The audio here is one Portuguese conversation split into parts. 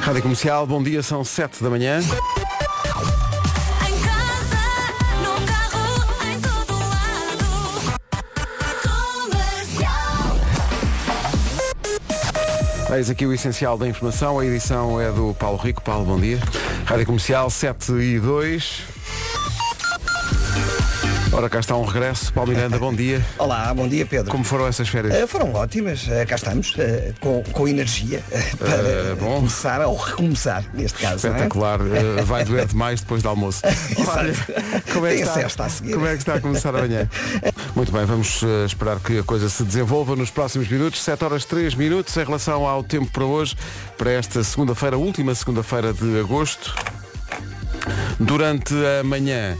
Rádio Comercial, bom dia, são 7 da manhã. Eis aqui o essencial da informação. A edição é do Paulo Rico. Paulo, bom dia. Rádio Comercial 7 e 2. Ora, cá está um regresso. Paulo Miranda, bom dia. Olá, bom dia Pedro. Como foram essas férias? Eh, foram ótimas, Eh, cá estamos, eh, com, com energia para bom. começar ou recomeçar, neste caso. é? Espetacular. Eh, vai doer demais depois do almoço. Olha, como é, que Tem está, a seguir. como é que está a começar amanhã? Muito bem, vamos esperar que a coisa se desenvolva nos próximos minutos. 7 horas 3 minutos em relação ao tempo para hoje, para esta segunda-feira, última segunda-feira de agosto. Durante a manhã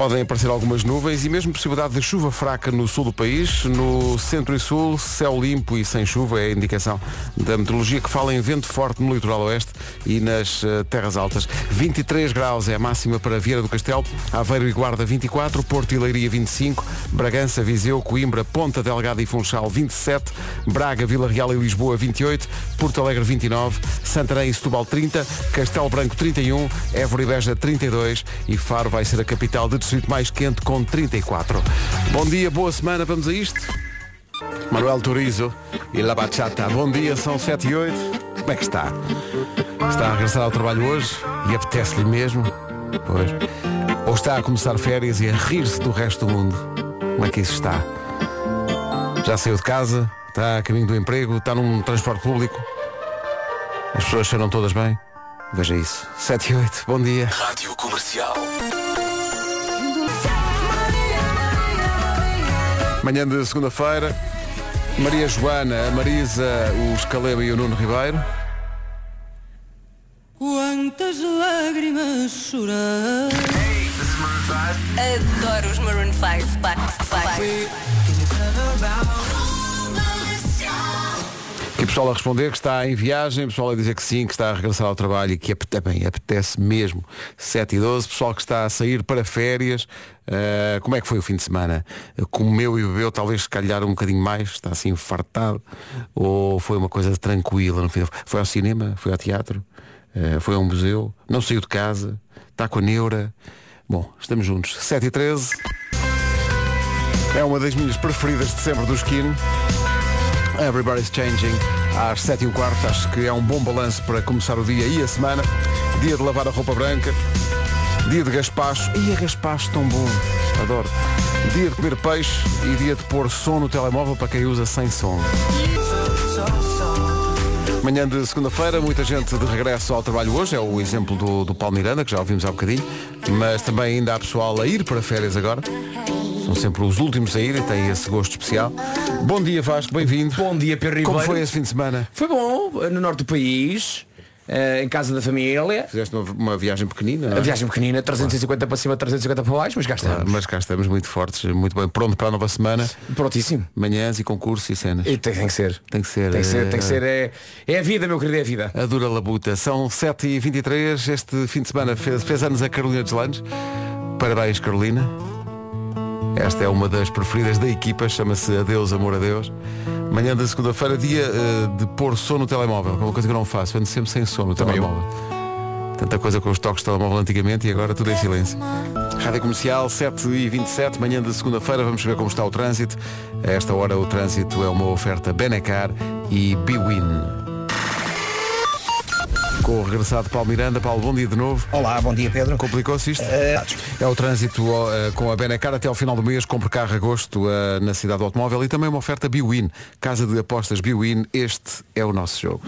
podem aparecer algumas nuvens e mesmo possibilidade de chuva fraca no sul do país. No centro e sul, céu limpo e sem chuva é a indicação da meteorologia que fala em vento forte no litoral oeste e nas eh, terras altas. 23 graus é a máxima para Vieira do Castelo, Aveiro e Guarda 24, Porto e Leiria 25, Bragança, Viseu, Coimbra, Ponta Delgada e Funchal 27, Braga, Vila Real e Lisboa 28, Porto Alegre 29, Santarém e Setúbal 30, Castelo Branco 31, Évora e Beja 32 e Faro vai ser a capital de distrito mais quente com 34. Bom dia, boa semana, vamos a isto? Manuel Turizo e La Bachata. Bom dia, são 7 e 8. Como é que está? Está a regressar ao trabalho hoje e apetece-lhe mesmo? Pois. Ou está a começar férias e a rir-se do resto do mundo? Como é que isso está? Já saiu de casa? Está a caminho do emprego? Está num transporte público? As pessoas cheiram todas bem? Veja isso. 7 e 8, bom dia. Rádio Comercial. Manhã de segunda-feira. Maria Joana, a Marisa, o Escaleba e o Nuno Ribeiro. Quantas lágrimas chorar Adoro os Maroon 5. Pá, pá. E o pessoal a responder que está em viagem, pessoal a dizer que sim, que está a regressar ao trabalho e que apete- bem, apetece mesmo. 7 e 12, pessoal que está a sair para férias. Uh, como é que foi o fim de semana? Comeu e bebeu, talvez se calhar um bocadinho mais, está assim fartado. Ou foi uma coisa tranquila no fim? Foi ao cinema, foi ao teatro, uh, foi a um museu, não saiu de casa, está com a neura. Bom, estamos juntos. 7 e 13. É uma das minhas preferidas de sempre do Skin. Everybody's Changing às 7 e um quarto. Acho que é um bom balanço para começar o dia e a semana. Dia de lavar a roupa branca. Dia de gaspacho. E a gaspacho tão bom. Adoro. Dia de comer peixe e dia de pôr som no telemóvel para quem usa sem som. Manhã de segunda-feira, muita gente de regresso ao trabalho hoje, é o exemplo do, do Paulo Miranda, que já ouvimos há bocadinho, mas também ainda há pessoal a ir para férias agora. São sempre os últimos a ir e têm esse gosto especial. Bom dia Vasco, bem-vindo. Bom dia, Pedro Ribeiro. Como foi esse fim de semana? Foi bom, no norte do país, eh, em casa da família. Fizeste uma, uma viagem pequenina, é? A viagem pequenina, 350 para cima, 350 para baixo, mas cá estamos. Claro, mas cá estamos muito fortes, muito bem, pronto para a nova semana. Prontíssimo. Manhãs e concursos e cenas. E tem, tem que ser. Tem que ser. Tem que ser, eh, tem que ser. É, é a vida, meu querido, é a vida. A dura labuta. São 7h23. Este fim de semana fez, fez anos a Carolina Deslandes. Parabéns, Carolina. Esta é uma das preferidas da equipa, chama-se Adeus, Amor a Deus. Manhã da segunda-feira, dia eh, de pôr som no telemóvel, que é uma coisa que eu não faço, ando sempre sem som no Também eu. telemóvel. Tanta coisa com os toques de telemóvel antigamente e agora tudo em silêncio. Rádio Comercial 7 e 27 manhã de segunda-feira, vamos ver como está o trânsito. A esta hora o trânsito é uma oferta Benecar e Biwin. Com o regressado Paulo Miranda. Paulo, bom dia de novo. Olá, bom dia Pedro. Complicou-se isto? Eh, É o trânsito eh, com a Benecar até ao final do mês. Compre carro a gosto eh, na cidade do automóvel e também uma oferta Biwin. Casa de apostas Biwin. Este é o nosso jogo.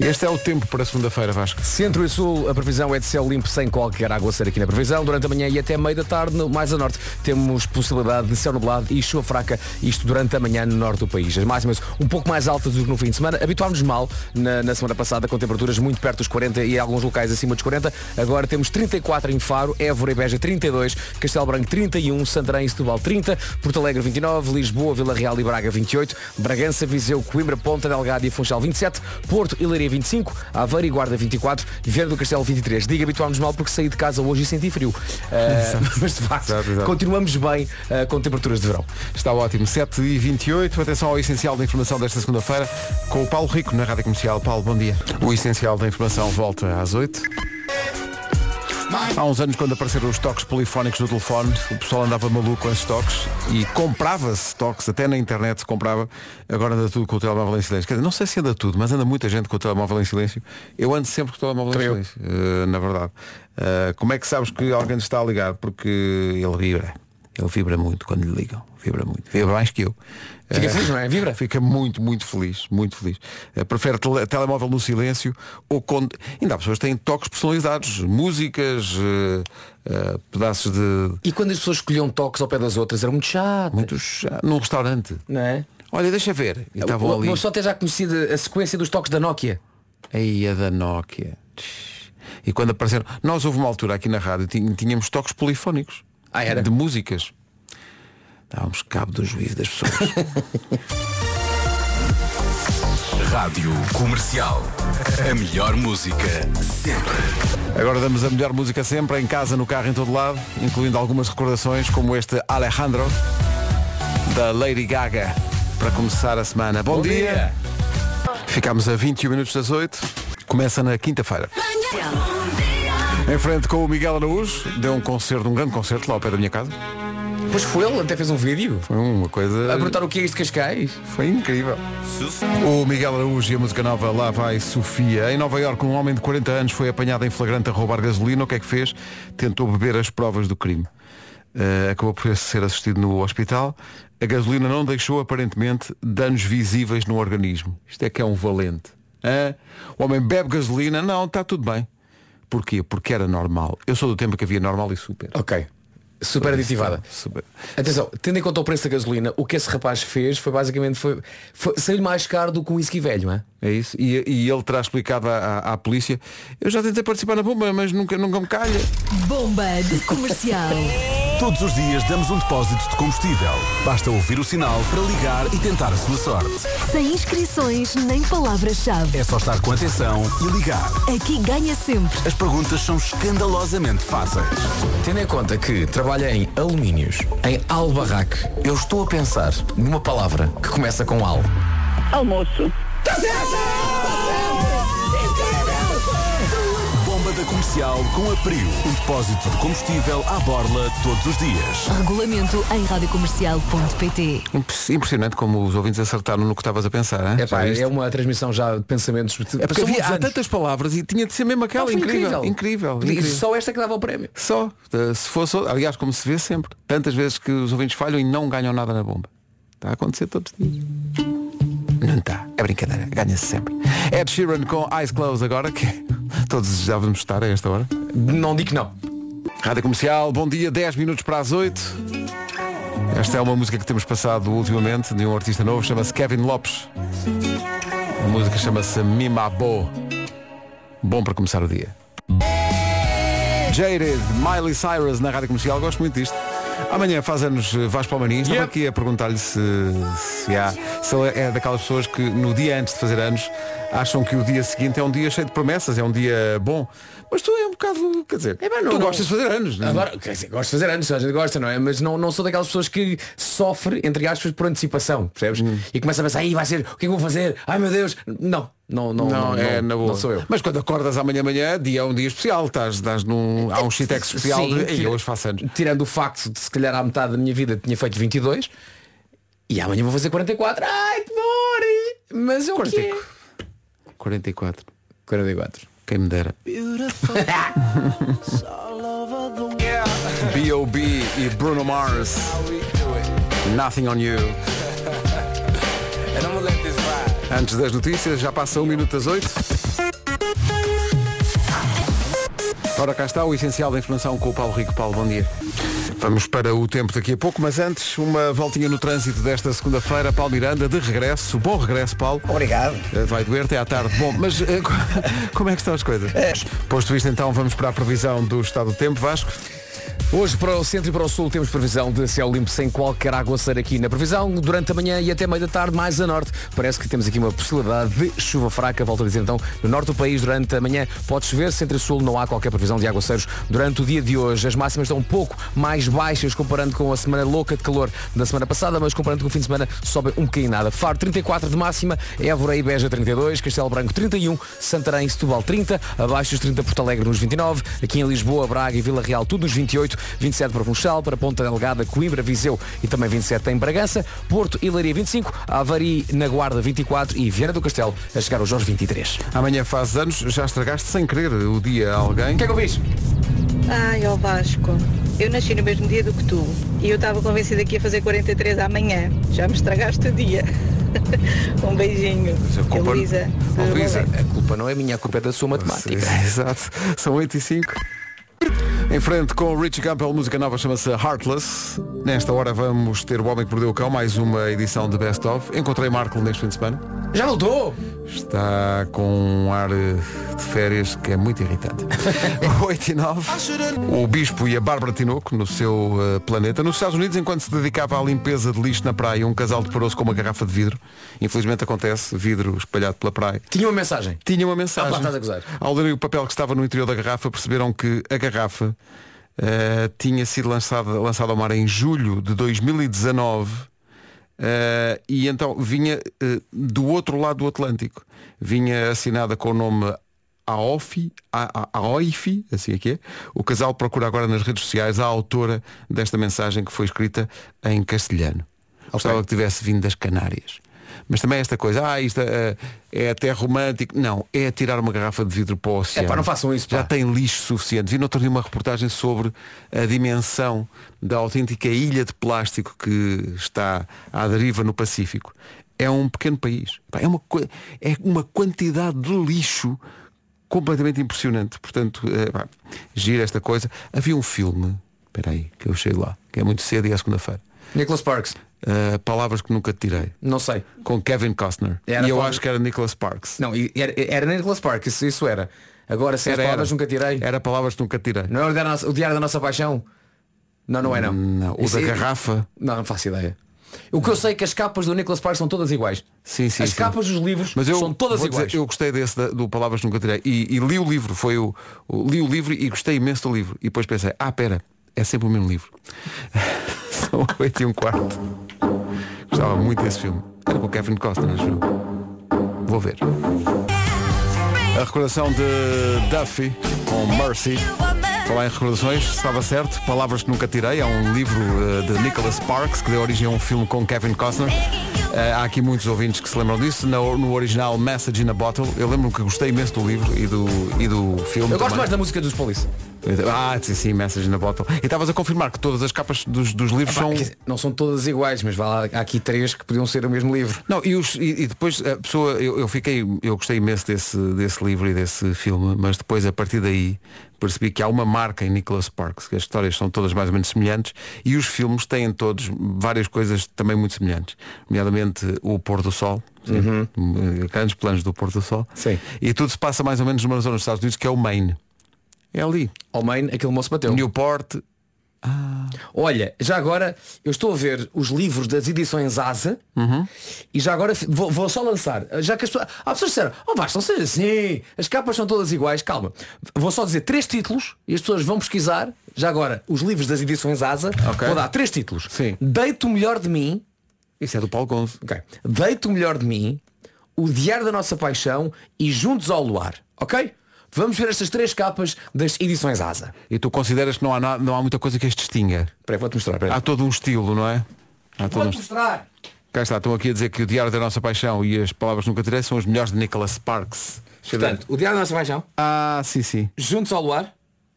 Este é o tempo para segunda-feira, Vasco. Centro e Sul, a previsão é de céu limpo sem qualquer aguaceiro aqui na previsão. Durante a manhã e até meio da tarde, no, mais a norte, temos possibilidade de céu nublado e chuva fraca, isto durante a manhã no norte do país. As máximas um pouco mais altas do que no fim de semana. Habituámos mal na, na semana passada com temperaturas muito perto dos 40 e em alguns locais acima dos 40. Agora temos 34 em Faro, Évora e Beja 32, Castelo Branco 31, Santarém e Setúbal 30, Porto Alegre 29, Lisboa, Vila Real e Braga 28, Bragança, Viseu, Coimbra, Ponta Delgada e Funchal 27, Porto e Leiria Leiria 25, Aveiro e Guarda 24, Vieira do Castelo 23. Diga habituámos mal porque saí de casa hoje e senti frio. Uh, mas de facto, Exato, exato. continuamos bem uh, com temperaturas de verão. Está ótimo. 7 e 28 Atenção ao essencial da informação desta segunda-feira com o Paulo Rico na Rádio Comercial. Paulo, bom dia. O essencial da informação volta às 8. Há uns anos, quando apareceram os toques polifónicos do telefone, o pessoal andava maluco com esses toques e comprava-se toques, até na internet se comprava. Agora anda tudo com o telemóvel em silêncio. Quer dizer, não sei se anda tudo, mas anda muita gente com o telemóvel em silêncio. Eu ando sempre com o telemóvel Também em silêncio, eh, na verdade. Eh, como é que sabes que alguém está a ligar? Porque ele vibra. Ele vibra muito quando lhe ligam. Vibra muito. Vibra mais que eu. Fica Eh, feliz, não é? Vibra. Fica muito, muito feliz, muito feliz. Eh, prefere tele- telemóvel no silêncio ou com. Ainda há pessoas que têm toques personalizados, músicas, eh, eh, pedaços de. E quando as pessoas escolhiam toques ao pé das outras, era muito chato. Muitos. ah, num restaurante. Não é? Olha, deixa ver. E estavam ali. Só ter já conhecido a sequência dos toques da Nokia. Aí a da Nokia. E quando apareceram. Nós houve uma altura aqui na rádio, tínhamos toques polifónicos. Ah, era? De músicas. Dávamos cabo do juízo das pessoas. Rádio Comercial. A melhor música sempre. Agora damos a melhor música sempre, em casa, no carro, em todo lado, incluindo algumas recordações, como este Alejandro, da Lady Gaga, para começar a semana. Bom, dia. Ficámos a 21 minutos das 8. Começa na quinta-feira. Em frente com o Miguel Araújo, deu um concerto, um grande concerto lá ao pé da minha casa. Pois foi ele, até fez um vídeo. Foi uma coisa. A perguntar o que é isto de Cascais. Foi incrível. O Miguel Araújo e a música nova Lá vai Sofia. Em Nova Iorque, um homem de 40 anos foi apanhado em flagrante a roubar gasolina. O que é que fez? Tentou beber as provas do crime. Eh, acabou por ser assistido no hospital. A gasolina não deixou, aparentemente, danos visíveis no organismo. Isto é que é um valente. Hã? O homem bebe gasolina, não, está tudo bem. Porquê? Porque era normal. Eu sou do tempo que havia normal e super. Ok. Super aditivada. Super. Atenção, tendo em conta o preço da gasolina, o que esse rapaz fez foi basicamente foi, foi saiu mais caro do que um whisky velho, não é? É isso. E, e ele terá explicado à, à- à polícia, eu já tentei participar na bomba, mas nunca, nunca me calha. Bomba de comercial. Todos os dias damos um depósito de combustível. Basta ouvir o sinal para ligar e tentar a sua sorte. Sem inscrições nem palavras-chave. É só estar com atenção e ligar. Aqui ganha sempre. As perguntas são escandalosamente fáceis. Tendo em conta que trabalha em alumínios, em albarraque, eu estou a pensar numa palavra que começa com al. Almoço. Bomba da comercial com a Prio. Um depósito de combustível à borla todos os dias. Regulamento em radiocomercial.pt Imp- Impressionante como os ouvintes acertaram no que estavas a pensar. hein? É, pá, é uma transmissão já de pensamentos. É porque havia, há tantas palavras e tinha de ser mesmo aquela. incrível, incrível. E incrível. Só esta que dava o prémio. Só. Se fosse, aliás, como se vê sempre. Tantas vezes que os ouvintes falham e não ganham nada na bomba. Está a acontecer todos os dias. Não está. É brincadeira. Ganha-se sempre. Ed Sheeran com Eyes Closed agora, que todos desejávamos estar a esta hora. Não digo que não. Rádio Comercial, bom dia, 10 minutos para as 8. Esta é uma música que temos passado ultimamente de um artista novo, chama-se Kevin Lopes. A música chama-se Mimabo. Bom para começar o dia. Jaded, Miley Cyrus na Rádio Comercial, gosto muito disto. Amanhã faz anos eh, Vasco Palmarinho. Estava aqui a perguntar-lhe se, se há. Se é daquelas pessoas que no dia antes de fazer anos acham que o dia seguinte é um dia cheio de promessas, é um dia bom. Mas tu é um bocado, quer dizer, É, não- tu não- gostas de fazer anos, não é? Agora, quer dizer, gosto de fazer anos, a gente gosta, não é? Mas não, não sou daquelas pessoas que sofre, entre aspas, por antecipação, percebes? Hum. E começa a pensar, aí vai ser, o que é que vou fazer? Ai meu Deus! Não, não, não, Não, é não, na boa. não sou eu. Mas quando acordas amanhã amanhã, dia é um dia especial, estás, estás num. Há um shitex especial Sim, de. Tira- hoje faço anos. Tirando o facto de se calhar à metade da minha vida tinha feito 22 e amanhã vou fazer 44. Ai, que dor! Mas é o quê? 44. 44. Quem me dera. B.O.B. e Bruno Mars. Nothing on you. Antes das notícias, já passa um minuto das oito. Ora, cá está o essencial da informação com o Paulo Rico. Paulo, bom dia. Vamos para o tempo daqui a pouco, mas antes, uma voltinha no trânsito desta segunda-feira. Paulo Miranda, de regresso. Bom regresso, Paulo. Obrigado. Eh, Vai doer até à tarde. Bom, mas eh, como é que estão as coisas? Posto isto então, vamos para a previsão do estado do tempo, Vasco. Hoje para o centro e para o sul temos previsão de céu limpo sem qualquer aguaceiro aqui na previsão. Durante a manhã e até meio da tarde, mais a norte, parece que temos aqui uma possibilidade de chuva fraca. Volto a dizer então, no norte do país durante a manhã pode chover, centro e sul não há qualquer previsão de aguaceiros durante o dia de hoje. As máximas estão um pouco mais baixas comparando com a semana louca de calor da semana passada, mas comparando com o fim de semana sobe um bocadinho nada. Faro 34 de máxima, Évora e Beja 32, Castelo Branco 31, Santarém e Setúbal 30, abaixo dos 30 Porto Alegre nos 29, aqui em Lisboa, Braga e Vila Real tudo nos 28, 27 para Funchal, para Ponta Delgada, Coimbra, Viseu e também 27 em Bragança, Porto e Leiria 25, Avari na Guarda 24 e Viana do Castelo a chegar aos 23. Amanhã faz anos, já estragaste sem querer o dia a alguém. O que é que eu fiz? Ai, ó Vasco, eu nasci no mesmo dia do que tu e eu estava convencida que ia fazer 43 amanhã. Já me estragaste o dia. um beijinho. a culpa- Oh, Elisa, Lourdes. A culpa não é minha, a culpa é da sua matemática. Exato. São 8 e 5. Em frente com Richie Campbell, música nova chama-se Heartless. Nesta hora vamos ter O Homem que Perdeu o Cão, mais uma edição de Best of. Encontrei Marco neste fim de semana. Já voltou? Está com um ar de férias que é muito irritante. 8 e 9. O Bispo e a Bárbara Tinoco no seu eh, planeta. Nos Estados Unidos, enquanto se dedicava à limpeza de lixo na praia, um casal deparou-se com uma garrafa de vidro. Infelizmente acontece, vidro espalhado pela praia. Tinha uma mensagem. Tinha uma mensagem. Ah, pá, estás a gozar. Ao lerem o papel que estava no interior da garrafa, perceberam que a garrafa eh, tinha sido lançada, lançada ao mar em julho de 2019 eh, e então vinha eh, do outro lado do Atlântico. Vinha assinada com o nome AOFI, A- A- AOIFI, assim é que é. O casal procura agora nas redes sociais a autora desta mensagem que foi escrita em castelhano. Gostava que tivesse vindo das Canárias. Mas também esta coisa, ah, isto eh, é até romântico. Não, é tirar uma garrafa de vidro para o oceano. pá, não façam isso, Já pá. tem lixo suficiente. Vi no outro dia uma reportagem sobre a dimensão da autêntica ilha de plástico que está à deriva no Pacífico. É um pequeno país. É uma, é uma quantidade de lixo completamente impressionante. Portanto, eh, pá, gira esta coisa. Havia um filme, espera aí, que eu cheguei lá, que é muito cedo e é segunda-feira. Nicholas Sparks. Uh, palavras que nunca tirei. Não sei. Com Kevin Costner. Era e eu palavra- acho que era Nicholas Sparks. Não, e era, era Nicholas Sparks, isso, isso era. Agora, se as Era, palavras era. nunca tirei. Era palavras que nunca tirei. Não é o diário, da nossa, paixão? Não, não é não. Não, o Isso da é- garrafa. Não, não faço ideia. O que eu sei é que as capas do Nicholas Sparks são todas iguais. Sim, sim, As sim. capas dos livros Mas eu são todas vou dizer, iguais. eu gostei desse da- do Palavras Nunca Tirei. E, e li o livro, foi o, o- Li o livro e gostei imenso do livro. E depois pensei, ah, pera, é sempre o mesmo livro. São oito e um quarto. Gostava muito desse filme. Era com o Kevin Costner. Vou ver. A recordação de Duffy com Mercy. Falar em recordações, estava certo. Palavras que nunca tirei. É um livro eh, de Nicholas Sparks que deu origem a um filme com Kevin Costner. Eh, há aqui muitos ouvintes que se lembram disso. No, no original Message in a Bottle. Eu lembro-me que gostei imenso do livro e do, e do filme. Eu gosto também. mais da música dos Police. Ah, sim, sim, Message in a Bottle. E estavas a confirmar que todas as capas dos, dos livros são. Não são todas iguais, mas vá lá, há aqui três que podiam ser o mesmo livro. Não, e, os- e- e depois a pessoa, eu, eu fiquei, eu gostei imenso desse, desse livro e desse filme, mas depois a partir daí percebi que há uma marca em Nicholas Sparks, que as histórias são todas mais ou menos semelhantes e os filmes têm todos várias coisas também muito semelhantes. Nomeadamente o pôr do sol, sim, grandes planos do pôr do sol. Sim. E tudo se passa mais ou menos numa zona dos Estados Unidos que é o Maine. É ali. Ao Maine, aquele moço bateu. Newport. Olha, já agora eu estou a ver os livros das edições Asa e já agora vou, vou só lançar. Já que as pessoas. Há pessoas que disseram, oh Vasco, não seja assim, as capas são todas iguais, calma. Vou só dizer três títulos e as pessoas vão pesquisar. Já agora, os livros das edições Asa, Ok. vou dar três títulos. Sim. Deito o melhor de mim. Isso é do Paulo Gonzo. Ok. Deito o melhor de mim, o Diário da Nossa Paixão e Juntos ao Luar. Ok? Vamos ver estas três capas das edições Asa. E tu consideras que não há, não há muita coisa que as distinga? Espera, vou-te mostrar. espera. Há todo um estilo, não é? Há todo um mostrar. Cá está, estão aqui a dizer que o Diário da Nossa Paixão e as Palavras Nunca Tirei são os melhores de Nicholas Sparks. Deixa eu ver. Portanto, o Diário da Nossa Paixão, Ah, sim, sim. Juntos ao Luar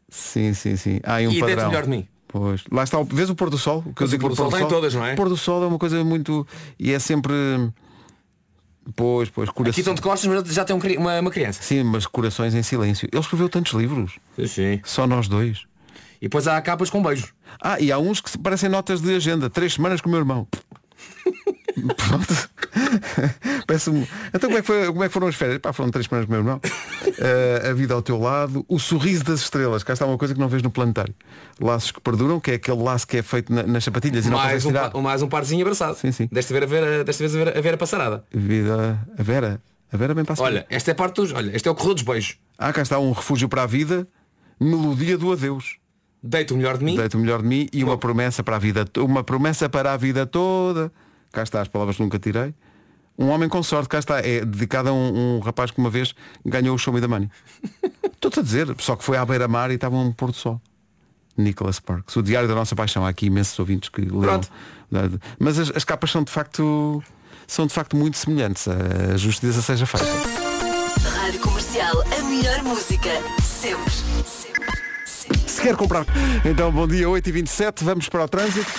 Sim, sim, sim. Há aí um e Deito padrão. melhor de mim. Pois. Lá está, o- vês o pôr do sol? O que eu Mas o digo pôr do sol tem todas, não é? O pôr do sol é uma coisa muito. E é sempre. Pois, pois, Aqui corações. estão de costas, mas já tem um uma, uma criança. Sim, mas corações em silêncio. Ele escreveu tantos livros. Sim. Só nós dois. E depois há capas com beijos. Ah, e há uns que se- parecem notas de agenda. Três semanas com o meu irmão. Pronto. Parece-me- Então como é, que foi- como é que foram as férias? Pá, foram três semanas com o meu irmão. Eh, a vida ao teu lado, o sorriso das estrelas. Cá está uma coisa que não vês no planetário. Laços que perduram, que é aquele laço que é feito na- nas sapatilhas e não um, tirar. mais um parzinho abraçado. Sim, sim. Desta vez a ver, desta vez a ver, a ver a passarada. Vida. A Vera. A Vera bem passa. Olha, esta é parte dos. Olha, este é o corredor dos beijos. Ah, cá está um refúgio para a vida, melodia do adeus. Deito o melhor de mim. Deito o melhor de mim e uma Bom. promessa para a vida. Uma promessa para a vida toda. Cá está as palavras que nunca tirei. Um homem com sorte, cá está. É dedicado a um, um rapaz que uma vez ganhou o Show Me the Money. Estou-te a dizer, só que foi à beira-mar e estava um pôr do sol. Nicholas Sparks, o diário da nossa paixão. Há aqui imensos ouvintes que leram. Mas as, as capas são de facto são de facto muito semelhantes. A justiça seja feita. Rádio Comercial, a melhor música. Sempre. Sempre. Sempre. Se quer comprar. Então, bom dia, 8h27, vamos para o trânsito.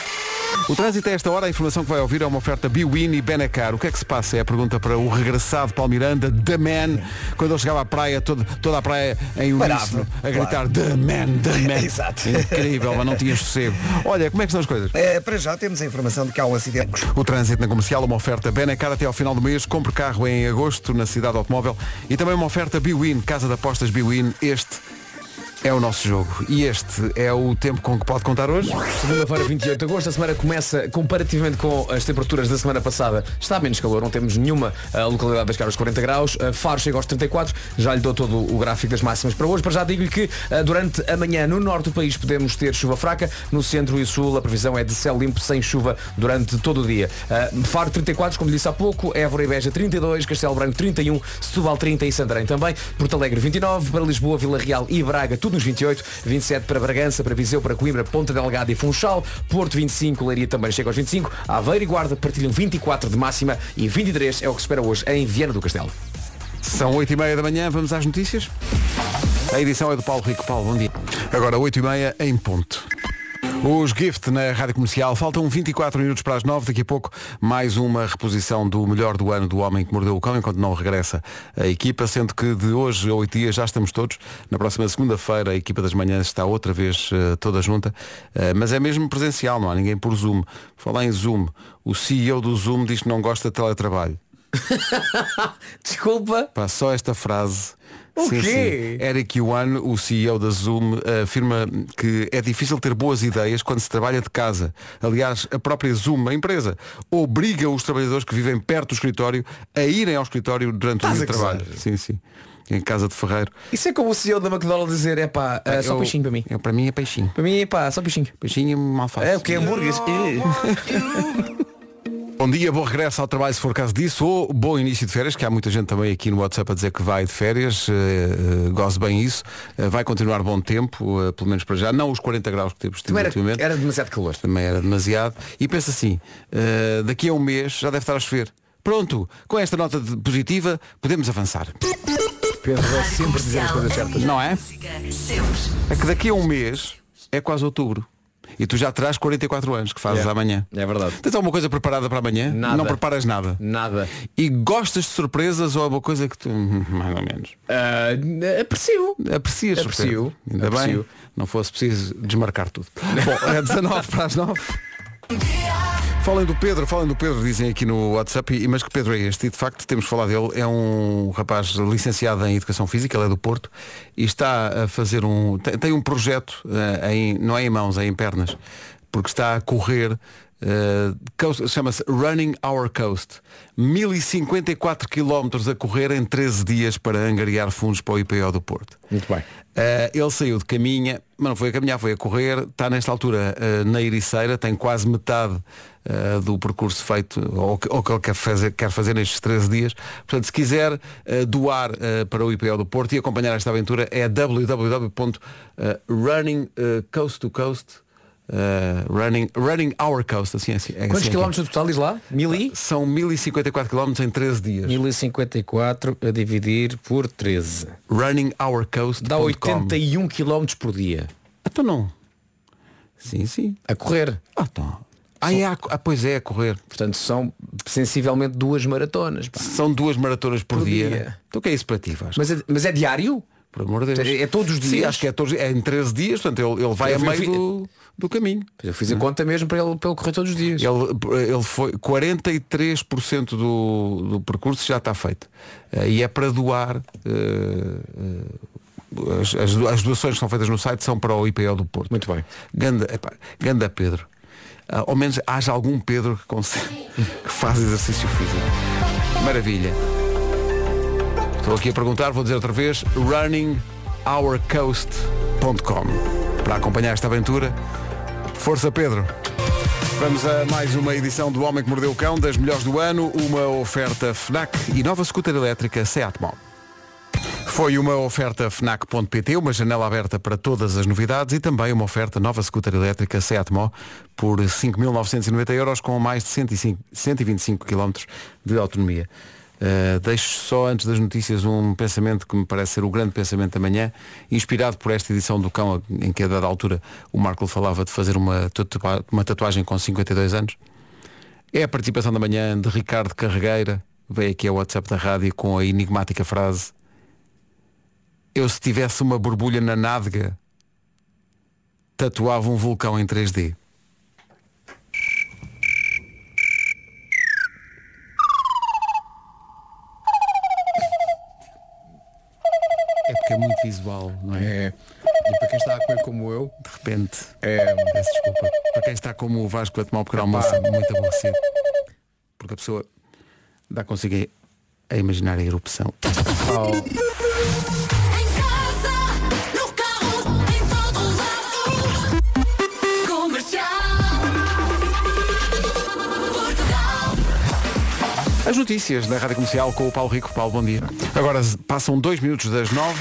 O trânsito a esta hora, a informação que vai ouvir é uma oferta Biwin e Benacar. O que é que se passa? É a pergunta para o regressado Paulo Miranda, The Man, quando ele chegava à praia, toda, toda a praia em uníssono, a gritar claro. The Man, The Man. Exato. Incrível, mas não tinha sossego. Olha, como é que são as coisas? Eh, para já temos a informação de que há um acidente. O trânsito na comercial, uma oferta Benacar até ao final do mês. Compre carro em agosto na cidade automóvel e também uma oferta Biwin, Casa de Apostas Biwin. Este é o nosso jogo. E este é o tempo com que pode contar hoje. Segunda-feira, 28 de agosto, a semana começa comparativamente com as temperaturas da semana passada. Está menos calor, não temos nenhuma ah, localidade a chegar aos 40 graus. Ah, Faro chega aos 34. Já lhe dou todo o gráfico das máximas para hoje. Para já digo-lhe que ah, durante a manhã no norte do país podemos ter chuva fraca. No centro e sul a previsão é de céu limpo sem chuva durante todo o dia. Faro 34, como disse há pouco. Évora e Beja 32. Castelo Branco 31. Setúbal 30 e Santarém também. Porto Alegre 29. Para Lisboa, Vila Real e Braga tudo nos 28. 27 para Bragança, para Viseu, para Coimbra, Ponta Delgada e Funchal. Porto 25. Leiria também chega aos 25. Aveiro e Guarda partilham 24 de máxima e 23 é o que se espera hoje em Viana do Castelo. São 8 e meia da manhã, vamos às notícias. A edição é do Paulo Rico. Paulo, bom dia. Agora 8 e meia em ponto. Os Gift na Rádio Comercial. Faltam 24 minutos para as 9. Daqui a pouco mais uma reposição do melhor do ano do Homem que Mordeu o Cão, enquanto não regressa a equipa, sendo que de hoje a 8 dias já estamos todos. Na próxima segunda-feira a equipa das manhãs está outra vez eh, toda junta. Eh, mas é mesmo presencial, não há ninguém por Zoom. Falar em Zoom, o CEO do Zoom diz que não gosta de teletrabalho. Desculpa. Pá, só esta frase. O quê? Eric Yuan, o CEO da Zoom, afirma que é difícil ter boas ideias quando se trabalha de casa. Aliás, a própria Zoom, a empresa, obriga os trabalhadores que vivem perto do escritório a irem ao escritório durante o dia de trabalho. Sim, sim. Em casa de Ferreiro. Isso é como o CEO da McDonald's dizer, é pá, ah, só Eu- peixinho para mim. eu- para mim é peixinho. Para mim é pá, só peixinho. Peixinho mal fácil. É o que é hambúrgueres. Bom dia, bom regresso ao trabalho se for caso disso, ou bom início de férias, que há muita gente também aqui no WhatsApp a dizer que vai de férias, eh, eh, gozo bem isso, Eh, vai continuar bom tempo, eh, pelo menos para já, não os 40 graus que temos tido era, ultimamente, era demasiado calor. também era demasiado, e pensa assim, daqui a um mês já deve estar a chover. Pronto, com esta nota de- positiva, podemos avançar. Pedro é sempre dizer as coisas certas. Não é? É que daqui a um mês é quase outubro. E tu já terás 44 anos, que fazes Yeah. amanhã. É verdade. Tens alguma coisa preparada para amanhã? Nada. Não preparas nada. Nada. E gostas de surpresas ou é uma coisa que tu, hum, mais ou menos, Ah, aprecio. aprecias Aprecio? Ainda aprecio. bem, não fosse preciso desmarcar tudo. Bom, é 19 para as 9. Falem do Pedro, falem do Pedro, dizem aqui no WhatsApp, e- mas que Pedro é este? E de facto temos falado dele, é um rapaz licenciado em Educação Física, ele é do Porto, e está a fazer um. tem, tem um projeto, eh, em, não é em mãos, é em pernas, porque está a correr. coast- Chama-se Running Our Coast 1054 km a correr em 13 dias para angariar fundos para o IPO do Porto Muito bem. Uh, ele saiu de caminha, mas não foi a caminhar, foi a correr, está nesta altura uh, na Ericeira, tem quase metade uh, do percurso feito, ou, que- ou que ele quer fazer, quer fazer nestes 13 dias. Portanto, se quiser uh, doar uh, para o IPO do Porto e acompanhar esta aventura é www.runningcoast to coast uh, running, running our coast, assim, assim, é Quantos assim quilómetros total diz lá? Mil e? São 1054 km em 13 dias. 1054 a dividir por 13. Running our coast. Dá 81 km por dia. Então não. Sim, sim. A correr. Ah, então. Ah, é, ah, pois é, a correr. Portanto, são sensivelmente duas maratonas. pá. São duas maratonas por, Por dia. dia. Então o que é isso para ti, Vasco? Mas é, mas é diário? por amor de Deus. É todos os Sim, dias? acho que é, todos, é em 13 dias, portanto ele, ele vai Eu a vi- meio do, do caminho. Eu fiz a conta mesmo para ele, para ele correr todos os dias. Ele, ele foi 43% do, do percurso já está feito. Eh, e é para doar. eh, eh, as, as do- as doações que são feitas no site são para o IPO do Porto. Muito bem. Ganda, epá, ganda Pedro. Ah, ao menos haja algum Pedro que, que faz exercício físico. Maravilha. Estou aqui a perguntar, vou dizer outra vez, runningourcoast.com para acompanhar esta aventura. Força Pedro. Vamos a mais uma edição do Homem que Mordeu o Cão, das melhores do ano, uma oferta FNAC e nova scooter elétrica Seat Mó. Foi uma oferta FNAC.pt, uma janela aberta para todas as novidades e também uma oferta nova scooter elétrica Seat Mó por 5.990 euros com mais de 105 125 km de autonomia. Uh, deixo só antes das notícias um pensamento que me parece ser o grande pensamento da manhã, inspirado por esta edição do Cão, em que a dada altura o Marco falava de fazer uma, uma tatuagem com 52 anos. É a participação da manhã de Ricardo Carregueira, veio aqui ao WhatsApp da rádio com a enigmática frase eu se tivesse uma borbulha na nádega tatuava um vulcão em 3D. É porque é muito visual, não é? É. E para quem está a comer como eu, De repente, é. peço desculpa. Para quem está como o Vasco a tomar o pequeno almoço muito aborrecido. Porque a pessoa dá consigo a imaginar a erupção. Em notícias da Rádio Comercial com o Paulo Rico. Paulo, bom dia. Agora passam dois minutos das nove.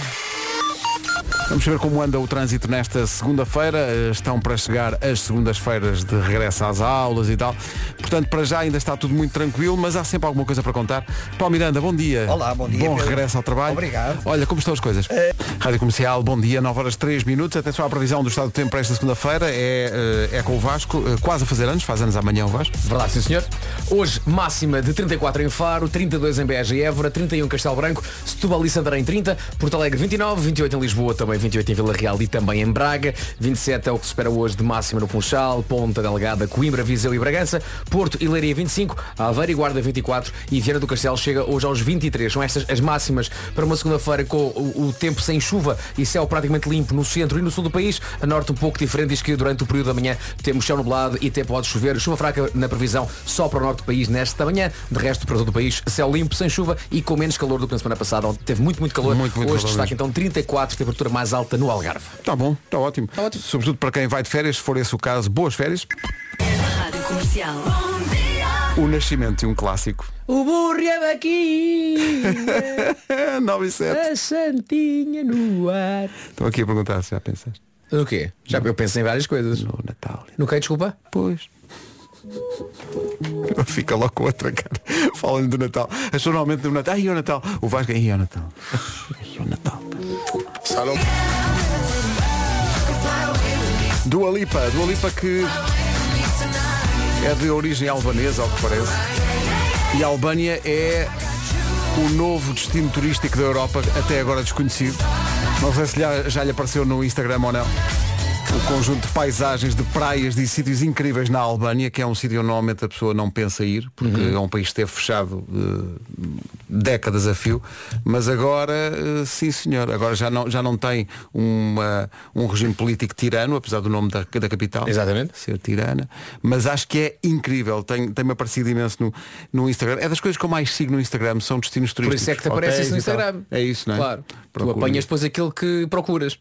Vamos saber como anda o trânsito nesta segunda-feira. Eh, Estão para chegar as segundas-feiras de regresso às aulas e tal. Portanto, para já ainda está tudo muito tranquilo, mas há sempre alguma coisa para contar. Paulo Miranda, bom dia. Olá, bom dia, Bom Pedro. regresso ao trabalho. Obrigado. Olha, como estão as coisas? Rádio Comercial, bom dia, 9 horas 3 minutos. Atenção à previsão do estado do tempo para esta segunda-feira. É, eh, é com o Vasco, eh, quase a fazer anos, faz anos amanhã o Vasco. Verdade, sim senhor. Hoje, máxima de 34 em Faro, 32 em Beja e Évora, 31 em Castelo Branco, Setúbal e Santarém 30, Porto Alegre 29, 28 em Lisboa, também 28 em Vila Real e também em Braga, 27 é o que se espera hoje de máxima no Funchal, Ponta Delgada, Coimbra, Viseu e Bragança, Porto e Leiria 25, Aveiro e Guarda 24 e Viana do Castelo chega hoje aos 23. São estas as máximas para uma segunda-feira com o, o tempo sem chuva e céu praticamente limpo no centro e no sul do país. A norte um pouco diferente, diz que durante o período da manhã temos céu nublado e até pode chover. Chuva fraca na previsão só para o norte do país nesta manhã. De resto, para todo o país, céu limpo, sem chuva e com menos calor do que na semana passada, onde teve muito, muito calor. Muito, muito hoje mesmo. então 34, temperatura mais alta no Algarve. Está bom, está ótimo. ótimo. Sobretudo para quem vai de férias, se for esse o caso, boas férias. Comercial. O nascimento de um clássico. O burro é daqui, 9 e 7. a santinha no ar. Estou aqui a perguntar se já pensaste. O quê? Já eu pensei em várias coisas. No Natal. No que, desculpa? Pois. Fica logo com outra cara. Falando do Natal. As pessoas normalmente do Natal. Ai, o Natal. O Vasco. Ai, o Natal. Ai, o Natal. Dua Lipa. Dua Lipa que é de origem albanesa, ao que parece. E a Albânia é o novo destino turístico da Europa, até agora desconhecido. Não sei se já, lhe apareceu no Instagram ou não. O conjunto de paisagens, de praias, de sítios incríveis na Albânia, que é um sítio onde normalmente a pessoa não pensa ir, porque é um país que esteve fechado eh, décadas a fio, mas agora, eh, sim senhor, agora já não, já não tem uma, um regime político tirano, apesar do nome da, da capital Exatamente. ser tirana, mas acho que é incrível, tem- tem-me aparecido imenso no, no Instagram. É das coisas que eu mais sigo no Instagram, são destinos Por turísticos. isso é que te aparece isso no e tal. Instagram. É isso, não é? Claro. Tu apanhas depois aquilo que procuras.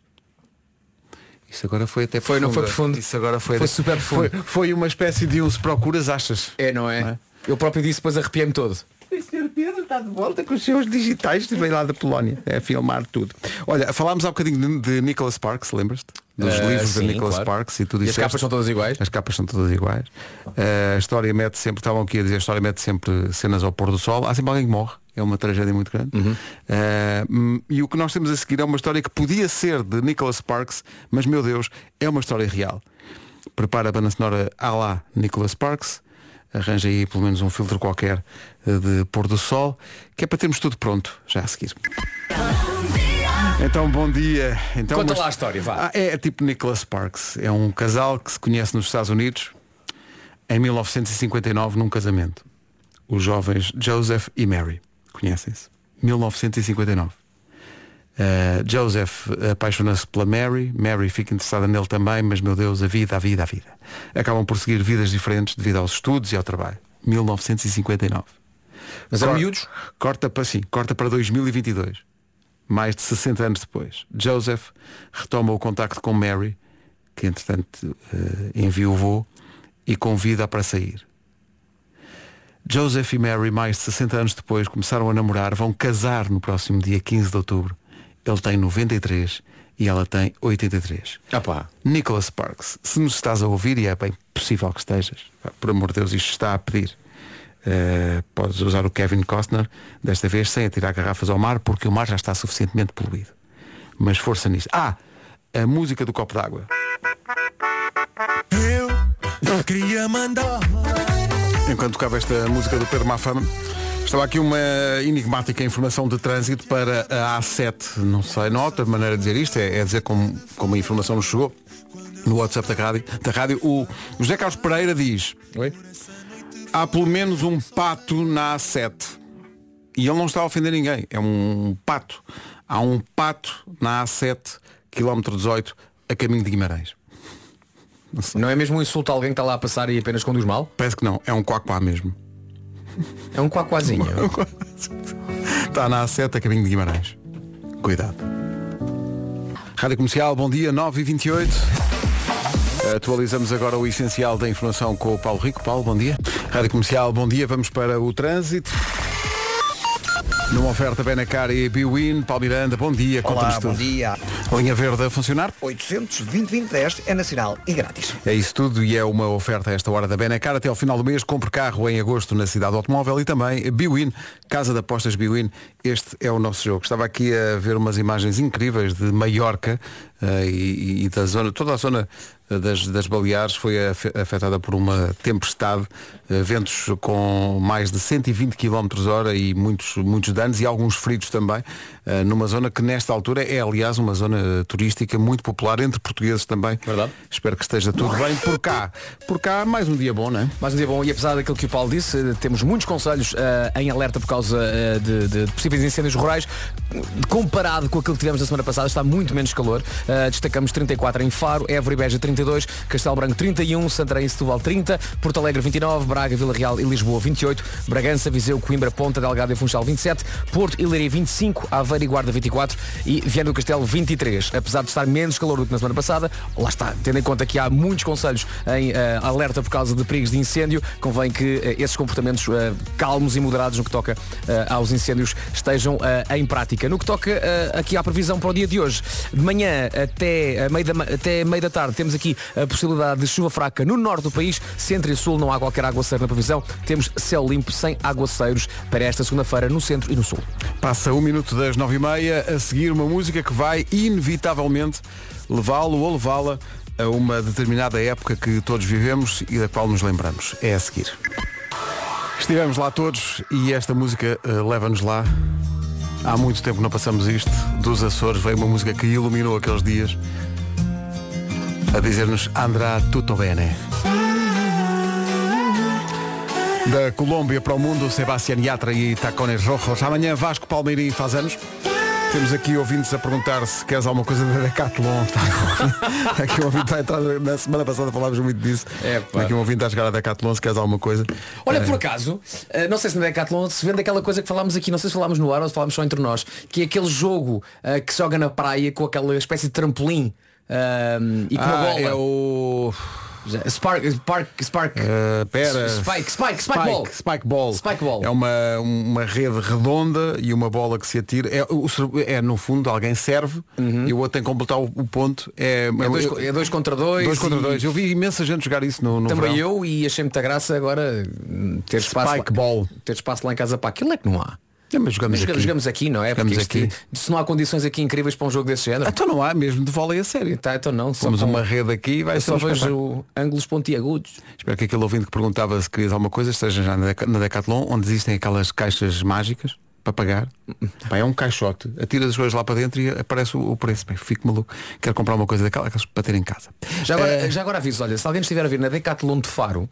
Isso agora foi até Foi, não foi profundo. Isso agora foi, Foi super profundo. Foi, foi uma espécie de um se procuras, achas? É, não é? Não é? Eu próprio disse, depois arrepiei-me todo. O Sr. Pedro está de volta com os seus digitais veio lá da Polónia. É a filmar tudo. Olha, falámos há bocadinho de, de Nicholas Sparks, lembras-te? Dos Eh, livros sim, de Nicholas claro. Sparks e tudo E as isso. capas são todas iguais? As capas são todas iguais. Eh, a história mete sempre, estavam aqui a dizer, a história mete sempre cenas ao pôr do sol. Há sempre alguém que morre. É uma tragédia muito grande. Uhum. Hum, e o que nós temos a seguir é uma história que podia ser de Nicholas Sparks, mas meu Deus, é uma história real. Prepara a banda sonora à lá Nicholas Sparks. Arranja aí pelo menos um filtro qualquer eh, de pôr do sol, que é para termos tudo pronto já a seguir. Então, bom dia. Então, Conta mas- lá a história, vá. Ah, é tipo Nicholas Sparks. É um casal que se conhece nos Estados Unidos em 1959 num casamento. Os jovens Joseph e Mary. Conhecem-se? 1959. Uh, Joseph apaixona-se pela Mary, Mary fica interessada nele também, mas meu Deus, a vida, a vida, a vida. Acabam por seguir vidas diferentes devido aos estudos e ao trabalho. 1959. Mas eram miúdos? Corta para sim, corta para 2022. Mais de 60 anos depois. Joseph retoma o contacto com Mary, que entretanto eh, enviou e convida-a para sair. Joseph e Mary, mais de 60 anos depois, começaram a namorar, vão casar no próximo dia 15 de outubro. Ele tem 93 e ela tem 83. Ah pá. Nicholas Sparks, se nos estás a ouvir, e é bem possível que estejas, por amor de Deus, isto está a pedir. Eh, podes usar o Kevin Costner, desta vez sem atirar garrafas ao mar, porque o mar já está suficientemente poluído. Mas força nisso. Ah, a música do copo d'água. Eu queria mandar. Enquanto tocava esta música do Pedro Mafama, estava aqui uma enigmática informação de trânsito para a A7. Não sei, não há outra maneira de dizer isto, é, é dizer como, como a informação nos chegou no WhatsApp da rádio. Da rádio. O José Carlos Pereira diz, Oi? há pelo menos um pato na A7. E ele não está a ofender ninguém, é um pato. Há um pato na A7, quilómetro 18, a caminho de Guimarães. Não é mesmo um insulto a alguém que está lá a passar e apenas conduz mal? Parece que não, é um quaquá mesmo. É um quaquazinho. Está na A7 a caminho de Guimarães. Cuidado. Rádio Comercial, bom dia, 9 e 28 Atualizamos agora o essencial da informação com o Paulo Rico. Paulo, bom dia. Rádio Comercial, bom dia. Vamos para o trânsito. Numa oferta Benacar e Biwin, Paulo Miranda, bom dia. Olá, bom tudo. dia. Linha verde a funcionar? 800 2010 é nacional e grátis. É isso tudo e é uma oferta a esta hora da Benacar. Até ao final do mês, compre carro em agosto na cidade do automóvel e também Biwin, Casa de Apostas Biwin. Este é o nosso jogo. Estava aqui a ver umas imagens incríveis de Maiorca eh, e, e da zona, toda a zona das, das Baleares foi afe- afetada por uma tempestade, eh, ventos com mais de 120 km hora e muitos, muitos danos e alguns feridos também, numa zona que nesta altura é aliás uma zona eh, turística muito popular entre portugueses também. Verdade. Espero que esteja tudo bem por cá. Por cá, mais um dia bom, não é? Mais um dia bom e apesar daquilo que o Paulo disse, eh, temos muitos conselhos eh, em alerta por causa eh, de, de possíveis incêndios rurais. Comparado com aquilo que tivemos na semana passada, está muito menos calor. Eh, destacamos 34 em Faro, Évora e Beja 32, Castelo Branco 31, Santarém e Setúbal 30, Porto Alegre 29, Braga, Vila Real e Lisboa 28, Bragança, Viseu, Coimbra, Ponta Delgada e Funchal 27, Porto e Leiria 25, Aveiro e Guarda 24 e Viana do Castelo 23. Apesar de estar menos calor do que na semana passada, lá está, tendo em conta que há muitos conselhos em eh, alerta por causa de perigos de incêndio, convém que eh, esses comportamentos eh, calmos e moderados no que toca aos incêndios estejam em prática. No que toca aqui à previsão para o dia de hoje, de manhã até, meio da, até meio da tarde temos aqui a possibilidade de chuva fraca no norte do país, centro e sul não há qualquer aguaceiro na previsão, temos céu limpo sem aguaceiros para esta segunda-feira no centro e no sul. Passa um minuto das nove e meia a seguir uma música que vai inevitavelmente levá-lo ou levá-la a uma determinada época que todos vivemos e da qual nos lembramos. É a seguir. Estivemos lá todos e esta música eh, leva-nos lá. Há muito tempo não passamos isto. Dos Açores veio uma música que iluminou aqueles dias a dizer-nos Andrá tutto bene. Da Colômbia para o mundo, Sebastián Yatra e Tacones Rojos. Amanhã Vasco Palmeirim faz anos. Temos aqui ouvintes a perguntar se queres alguma coisa da Decathlon. aqui um ouvinte está a entrar, na semana passada falámos muito disso. É, pá. aqui um ouvinte a chegar a Decathlon se queres alguma coisa. Olha, Eh, por acaso, eh, não sei se na Decathlon se vende aquela coisa que falámos aqui, não sei se falámos no ar ou se falámos só entre nós, que é aquele jogo eh, que se joga na praia com aquela espécie de trampolim ehm, e com uma ah, bola. é o. Spark, Spark, Spark. eh, pera. Spike, Spike, Spike Ball. Spike Ball. Spike Ball. É uma, uma rede redonda e uma bola que se atira. É, o- é no fundo, alguém serve e o outro tem que completar o, o ponto. É, É dois, co- é dois contra dois. dois contra dois. Eu vi imensa gente jogar isso no, no Também verão. eu e achei muita graça agora ter espaço, Spike lá, Ball. ter espaço lá em casa para aquilo é que não há. É, mas jogamos Mas aqui. jogamos aqui, não é? Jogamos Porque aqui. se não há condições aqui incríveis para um jogo desse género. Então não há mesmo de vôlei a sério. Tá, então não, com- uma rede aqui e vai eu ser só vejo ângulos pontiagudos. Espero que aquele ouvinte que perguntava se querias alguma coisa esteja já na Decathlon, onde existem aquelas caixas mágicas. Para pagar. Pá, é um caixote. Atira as coisas lá para dentro e aparece o, o preço. Bem, fico maluco. Quero comprar uma coisa daquelas para ter em casa. Já agora, Eh, já agora aviso, olha, se alguém estiver a vir na Decathlon de Faro,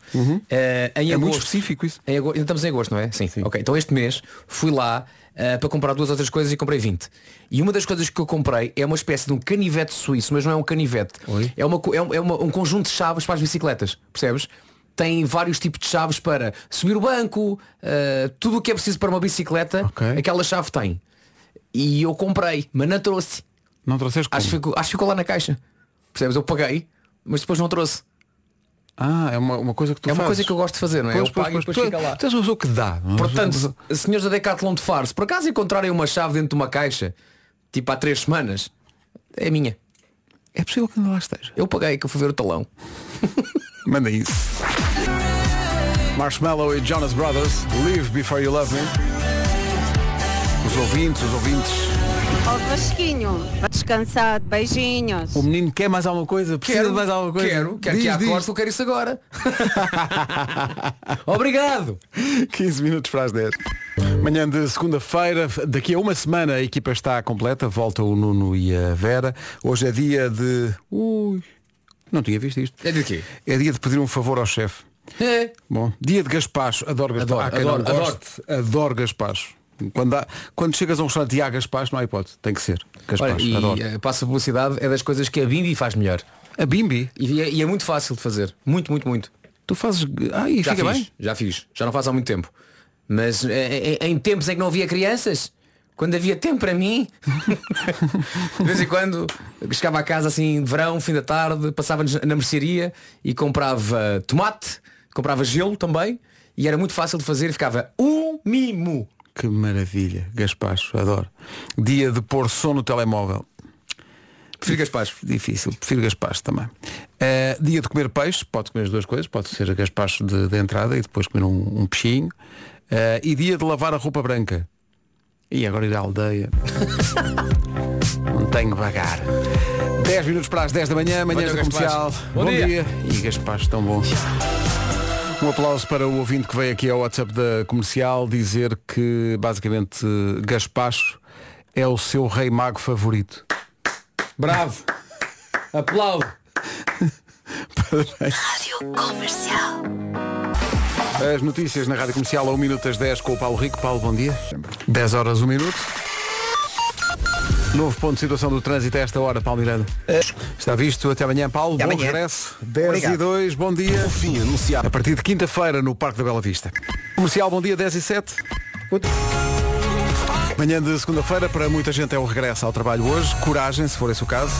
eh, em é agosto, muito específico isso. Em agosto, estamos em agosto, não é? Sim. Ok, então este mês fui lá eh, para comprar duas outras coisas e comprei 20. E uma das coisas que eu comprei é uma espécie de um canivete suíço, mas não é um canivete. É, uma, é, um, é uma- um conjunto de chaves para as bicicletas, percebes? Tem vários tipos de chaves para subir o banco, eh, tudo o que é preciso para uma bicicleta, Ok. aquela chave tem. E eu comprei, mas não trouxe. Não trouxeste como? Acho que, ficou, acho que ficou lá na caixa. Percebes? Eu paguei, mas depois não trouxe. Ah, é uma, uma coisa que tu é uma fazes. coisa que eu gosto de fazer, não é? Pois, eu pago pois. e depois Tu- fica lá. Tu és uma pessoa que dá. é? Portanto, senhores da Decathlon de Faro, se por acaso encontrarem uma chave dentro de uma caixa, tipo há três semanas, é minha. é possível que ainda lá esteja. Eu paguei que eu fui ver o talão. Manda isso. Marshmallow e Jonas Brothers, Live Before You Love Me. Os ouvintes, os ouvintes. Ó Vasquinho, vai descansar, beijinhos. O menino quer mais alguma coisa? Precisa de mais alguma coisa? Quero, quero Diz, que corte, eu quero isso agora. Obrigado. 15 minutos para as 10. Manhã de segunda-feira, daqui a uma semana a equipa está completa, volta o Nuno e a Vera. Hoje é dia de. Ui, não tinha visto isto. É de quê? É dia de pedir um favor ao chefe. É. Bom, dia de gaspacho. Adoro gaspacho. Adoro, adoro, goste. Adoro gaspacho. Quando, há- quando chegas a um restaurante e há gaspacho, não há hipótese. Tem que ser. Gaspacho. Olha, e Adoro. eh, passo a publicidade é das coisas que a Bimbi faz melhor. A bimbi, E é, e é muito fácil de fazer. Muito, muito, muito. tu fazes. Ah, e Já fiz, bem? já fiz. Já não faz há muito tempo. Mas eh, eh, em tempos em que não havia crianças, quando havia tempo para mim, de vez em quando chegava a casa assim de verão, fim da tarde, passava na mercearia e comprava tomate, comprava gelo também, e era muito fácil de fazer e ficava um mimo. Que maravilha. Gaspacho, adoro. Dia de pôr som no telemóvel. Prefiro gaspacho. Difícil, prefiro gaspacho também. Eh, dia de comer peixe, pode comer as duas coisas, pode ser gaspacho de, de entrada e depois comer um, um peixinho. Eh, e dia de lavar a roupa branca. E agora ir à aldeia. Não tenho vagar. 10 minutos para as 10 da manhã, manhã da comercial. gaspacho. Bom dia. E gaspacho tão bom. Um aplauso para o ouvinte que veio aqui ao WhatsApp da comercial dizer que basicamente gaspacho é o seu rei mago favorito. Bravo. Aplaudo. Rádio Comercial. As notícias na Rádio Comercial a 1 minuto às 10 com o Paulo Rico. Paulo, bom dia. 10 horas, 1 minuto. Novo ponto de situação do trânsito a esta hora, Paulo Miranda. Está visto. Até amanhã, Paulo. Até bom amanhã. regresso. 10 e Obrigado. 2, bom dia. O fim anunciado. A partir de quinta-feira no Parque da Bela Vista. Comercial, bom dia, 10 e 7. Manhã de segunda-feira, para muita gente é o regresso ao trabalho hoje. Coragem, se for esse o caso.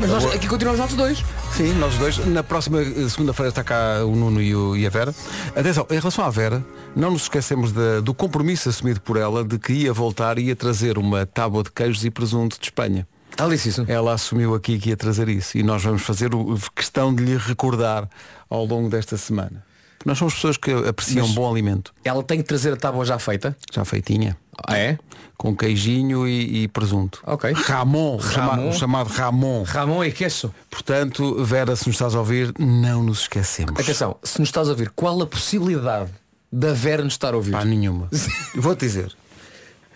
Mas nós aqui continuamos nós dois. Sim, nós os dois. Na próxima eh, segunda-feira está cá o Nuno e, o- e a Vera. Atenção, em relação à Vera, não nos esquecemos da- do compromisso assumido por ela de que ia voltar e ia trazer uma tábua de queijos e presunto de Espanha. Ela disse isso. Ela assumiu aqui que ia trazer isso e nós vamos fazer o, questão de lhe recordar ao longo desta semana. Nós somos pessoas que apreciam Mas- bom alimento. Ela tem que trazer a tábua já feita. Já feitinha. Ah, é? Com queijinho e, e presunto. Ok. Ramon, chama- Ramon. o chamado Ramon. Ramon e queso. Portanto, Vera, se nos estás a ouvir, não nos esquecemos. Atenção, se nos estás a ouvir, qual a possibilidade da Vera nos estar a ouvir? Pá, nenhuma. Vou-te dizer.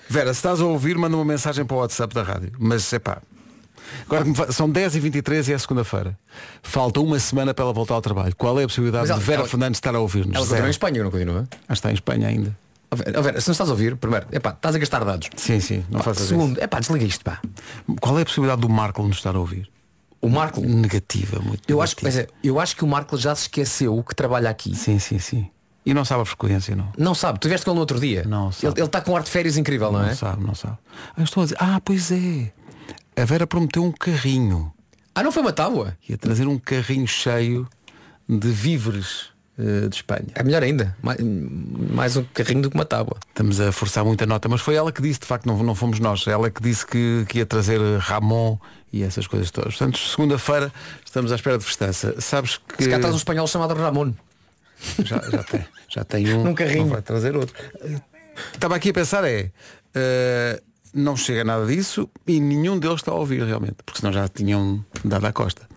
Vera, se estás a ouvir, manda uma mensagem para o WhatsApp da rádio. Mas é pá. Agora são 10 e 23 é segunda-feira. Falta uma semana para ela voltar ao trabalho. Qual é a possibilidade ela- de Vera ela- Fernandes estar a ouvir-nos? Ela continua em Espanha, não continua? Ah, está em Espanha ainda. Ó Vera, Vera, se não estás a ouvir, primeiro, epá, estás a gastar dados. Sim, sim, não faças segundo, epá, desliga isto, pá. isso. Qual é a possibilidade do Marco nos estar a ouvir? O Marco, Negativa, muito eu acho, negativa. pois é, eu acho que o Marco já se esqueceu que trabalha aqui. Sim, sim, sim. E não sabe a frequência, não. Não sabe, tu veste com ele no outro dia. Não sabe. Ele está com um ar de férias incrível, não, Não é? sabe, não sabe. Ah, estou a dizer, ah, pois é. A Vera prometeu um carrinho. Ah, não foi uma tábua? Ia trazer um carrinho cheio de víveres de Espanha. É melhor ainda. Mais, mais um carrinho do que uma tábua. Estamos a forçar muita nota, mas foi ela que disse, de facto, não, não fomos nós. Ela que disse que, que ia trazer eh, Ramon e essas coisas todas. Portanto, segunda-feira estamos à espera de festança. Sabes que. Se cá estás um espanhol chamado Ramon. já, já tem, já tem um. Num carrinho. não vai trazer outro. Estava aqui a pensar é. eh, não chega nada disso e nenhum deles está a ouvir realmente. Porque senão já tinham dado à costa.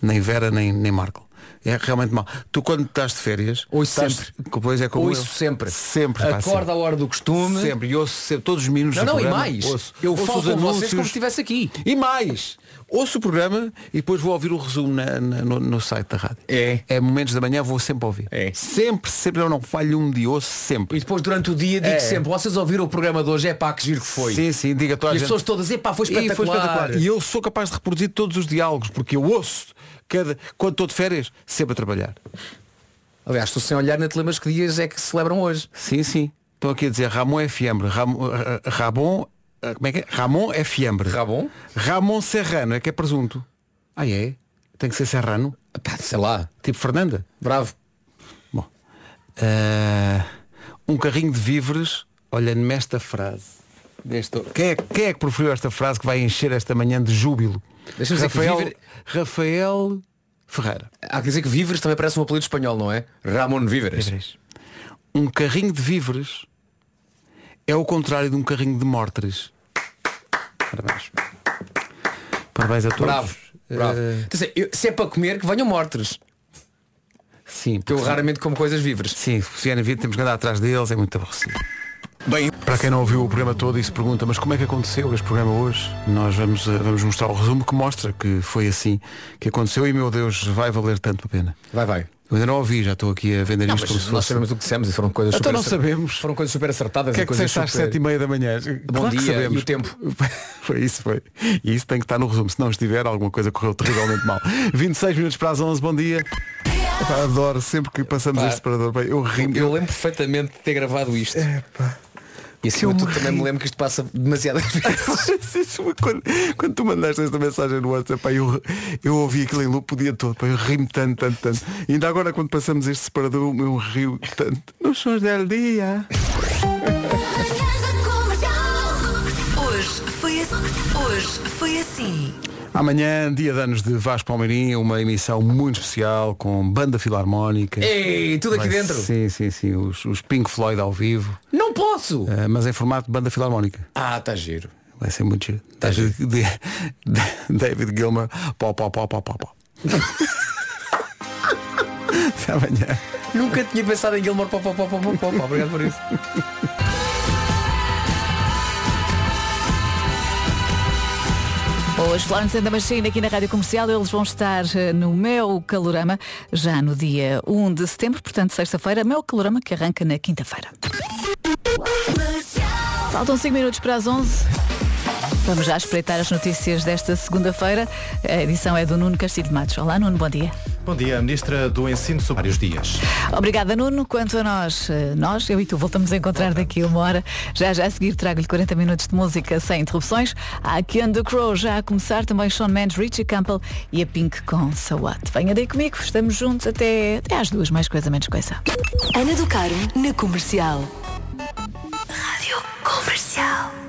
Nem Vera nem, nem Marco. É realmente mal. Tu quando estás de férias, Ouço estás, sempre. Depois é como Ouço eu. sempre. Sempre. pá, Acorda à hora do costume. sempre. E ouço sempre, todos os minutos Não, não, e programa, mais. ouço- eu ouço falo os com vocês anúncios. como se estivesse aqui. E mais, ouço o programa e depois vou ouvir o resumo na- na- no, no site da rádio. É. É momentos da manhã, vou sempre ouvir. É. Sempre, sempre, eu não falho um dia, ouço sempre. E depois durante o dia digo É. sempre, vocês ouviram o programa de hoje, é pá, que giro que foi. Sim, sim, diga toda a E as gente. pessoas todas, epá, foi E foi espetacular. espetacular. E eu sou capaz de reproduzir todos os diálogos, porque eu ouço cada, quando estou de férias, sempre a trabalhar. Aliás, tu sem olhar nem te lembras que dias é que se celebram hoje. Sim, sim. Estão aqui a dizer Ramon é fiambre. Ramon, eh, Ramon, eh, como é que é? Ramon é fiambre. Ramon? Ramon Serrano, é que é presunto. Ah, é? Tem que ser Serrano? Pá, sei lá. Tipo Fernanda? Bravo. Bom. Eh, um carrinho de víveres, olha-me esta frase. Deste- Quem, é, quem é que proferiu esta frase que vai encher esta manhã de júbilo? Deixa-me dizer Rafael, víver- Rafael Ferreira. Há que dizer que Víveres também parece um apelido espanhol, não é? Ramon Víveres. Um carrinho de víveres é o contrário de um carrinho de mortres. Parabéns. Parabéns a todos. Bravo. Bravo. Dizer, eu- se é para comer, que venham mortres. sim, Que eu porque- raramente como coisas víveres. Sim, se vierem vir temos que andar atrás deles, é muito aborrecido. Bem, para quem não ouviu o programa todo e se pergunta, mas como é que aconteceu este programa hoje? Nós vamos, eh, vamos mostrar o resumo que mostra que foi assim que aconteceu e meu Deus, vai valer tanto a pena. Vai, vai. Eu ainda não ouvi, já estou aqui a vender Não, isto como se nós fosse. sabemos o que dissemos e foram coisas Então super não sabemos. Foram coisas super acertadas O que é que coisas disseste às super... sete e meia da manhã? Claro que dia e o tempo. Foi isso, foi. E isso tem que estar no resumo. Se não estiver, alguma coisa correu terrivelmente mal. 26 minutos para as 11, bom dia. Epá, adoro, sempre que passamos Pá. este separador. bem, Eu rimo. Eu lembro perfeitamente de ter gravado isto. E acima eu de tudo também me lembro que isto passa demasiadas vezes. quando, quando tu mandaste esta mensagem no WhatsApp, pá, eu, eu ouvi aquilo em loop o dia todo, pá, eu ri-me tanto, tanto, tanto. E ainda agora quando passamos este separador, eu rio tanto. Nos sons del dia. Hoje foi assim. Hoje foi assim. Amanhã, dia de anos de Vasco Palmeirim, uma emissão muito especial com banda filarmónica. Ei, tudo aqui Vai- dentro. Sim, sim, sim. Os, os Pink Floyd ao vivo. Posso! eh, mas em formato de banda filarmónica. Ah, está giro. Vai ser muito giro. Tá De- de- de- David Gilmer. Pó, pó, pó, pó, pó, pó. Até amanhã. Nunca tinha pensado em Gilmore pó, pó, pó, pó, pó, pó. Obrigado por isso. Os Florence and the Machine aqui na Rádio Comercial, eles vão estar eh, no Meu Calorama já no dia 1 de setembro, portanto sexta-feira, Meu Calorama que arranca na quinta-feira. Faltam 5 minutos para as 11. Vamos já espreitar as notícias desta segunda-feira. A edição é do Nuno Castilho de Matos. Olá Nuno, bom dia. Bom dia, a Ministra do Ensino sobre vários dias. Obrigada, Nuno. Quanto a nós, eh, nós, eu e tu, voltamos a encontrar daqui a uma hora. Já já a seguir trago-lhe 40 minutos de música sem interrupções. Há aqui And The Crow já a começar, também Sean Mendes, Richie Campbell e a Pink com So What. Venha daí comigo, estamos juntos até, até às duas, mais coisa, menos coisa. Ana do Caro na comercial. comercial.